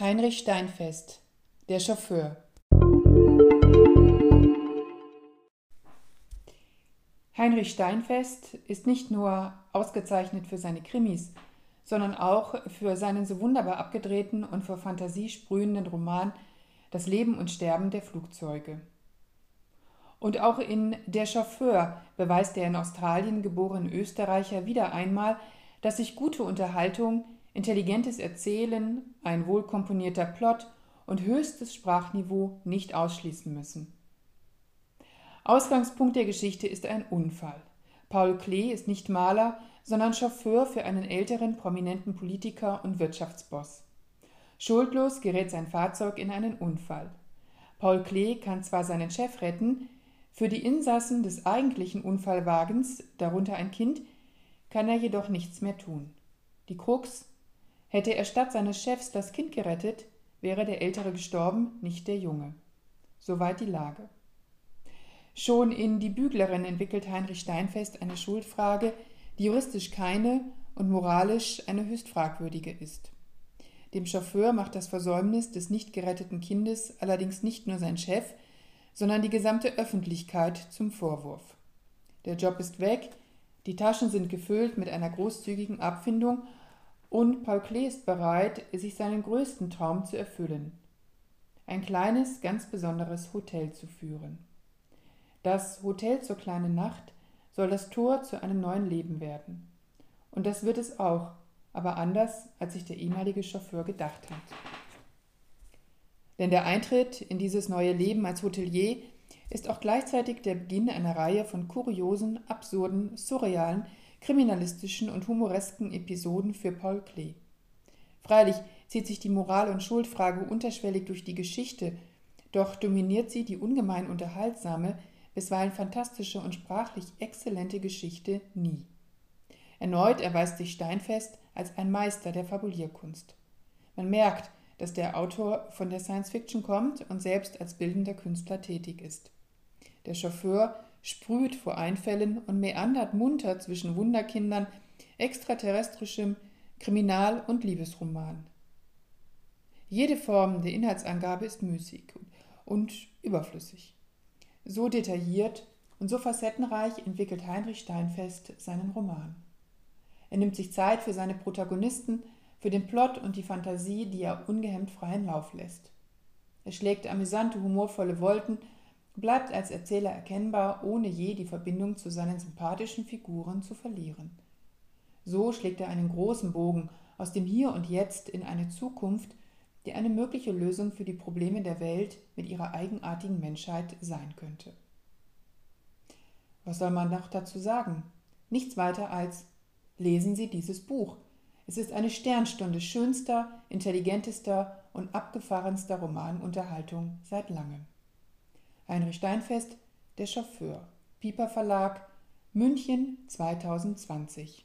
Heinrich Steinfest Der Chauffeur Heinrich Steinfest ist nicht nur ausgezeichnet für seine Krimis, sondern auch für seinen so wunderbar abgedrehten und vor Fantasie sprühenden Roman Das Leben und Sterben der Flugzeuge. Und auch in Der Chauffeur beweist der in Australien geborene Österreicher wieder einmal, dass sich gute Unterhaltung intelligentes Erzählen, ein wohlkomponierter Plot und höchstes Sprachniveau nicht ausschließen müssen. Ausgangspunkt der Geschichte ist ein Unfall. Paul Klee ist nicht Maler, sondern Chauffeur für einen älteren prominenten Politiker und Wirtschaftsboss. Schuldlos gerät sein Fahrzeug in einen Unfall. Paul Klee kann zwar seinen Chef retten, für die Insassen des eigentlichen Unfallwagens, darunter ein Kind, kann er jedoch nichts mehr tun. Die Krux, Hätte er statt seines Chefs das Kind gerettet, wäre der Ältere gestorben, nicht der Junge. Soweit die Lage. Schon in Die Büglerin entwickelt Heinrich Steinfest eine Schuldfrage, die juristisch keine und moralisch eine höchst fragwürdige ist. Dem Chauffeur macht das Versäumnis des nicht geretteten Kindes allerdings nicht nur sein Chef, sondern die gesamte Öffentlichkeit zum Vorwurf. Der Job ist weg, die Taschen sind gefüllt mit einer großzügigen Abfindung und Paul Klee ist bereit, sich seinen größten Traum zu erfüllen. Ein kleines, ganz besonderes Hotel zu führen. Das Hotel zur kleinen Nacht soll das Tor zu einem neuen Leben werden. Und das wird es auch, aber anders, als sich der ehemalige Chauffeur gedacht hat. Denn der Eintritt in dieses neue Leben als Hotelier ist auch gleichzeitig der Beginn einer Reihe von kuriosen, absurden, surrealen, kriminalistischen und humoresken Episoden für Paul Klee. Freilich zieht sich die Moral- und Schuldfrage unterschwellig durch die Geschichte, doch dominiert sie die ungemein unterhaltsame, bisweilen fantastische und sprachlich exzellente Geschichte nie. Erneut erweist sich Steinfest als ein Meister der Fabulierkunst. Man merkt, dass der Autor von der Science Fiction kommt und selbst als bildender Künstler tätig ist. Der Chauffeur sprüht vor Einfällen und meandert munter zwischen Wunderkindern, extraterrestrischem Kriminal- und Liebesroman. Jede Form der Inhaltsangabe ist müßig und überflüssig. So detailliert und so facettenreich entwickelt Heinrich Steinfest seinen Roman. Er nimmt sich Zeit für seine Protagonisten, für den Plot und die Fantasie, die er ungehemmt freien Lauf lässt. Er schlägt amüsante, humorvolle Wolken bleibt als Erzähler erkennbar, ohne je die Verbindung zu seinen sympathischen Figuren zu verlieren. So schlägt er einen großen Bogen aus dem Hier und Jetzt in eine Zukunft, die eine mögliche Lösung für die Probleme der Welt mit ihrer eigenartigen Menschheit sein könnte. Was soll man noch dazu sagen? Nichts weiter als lesen Sie dieses Buch. Es ist eine Sternstunde schönster, intelligentester und abgefahrenster Romanunterhaltung seit langem. Heinrich Steinfest, Der Chauffeur. Piper Verlag, München 2020.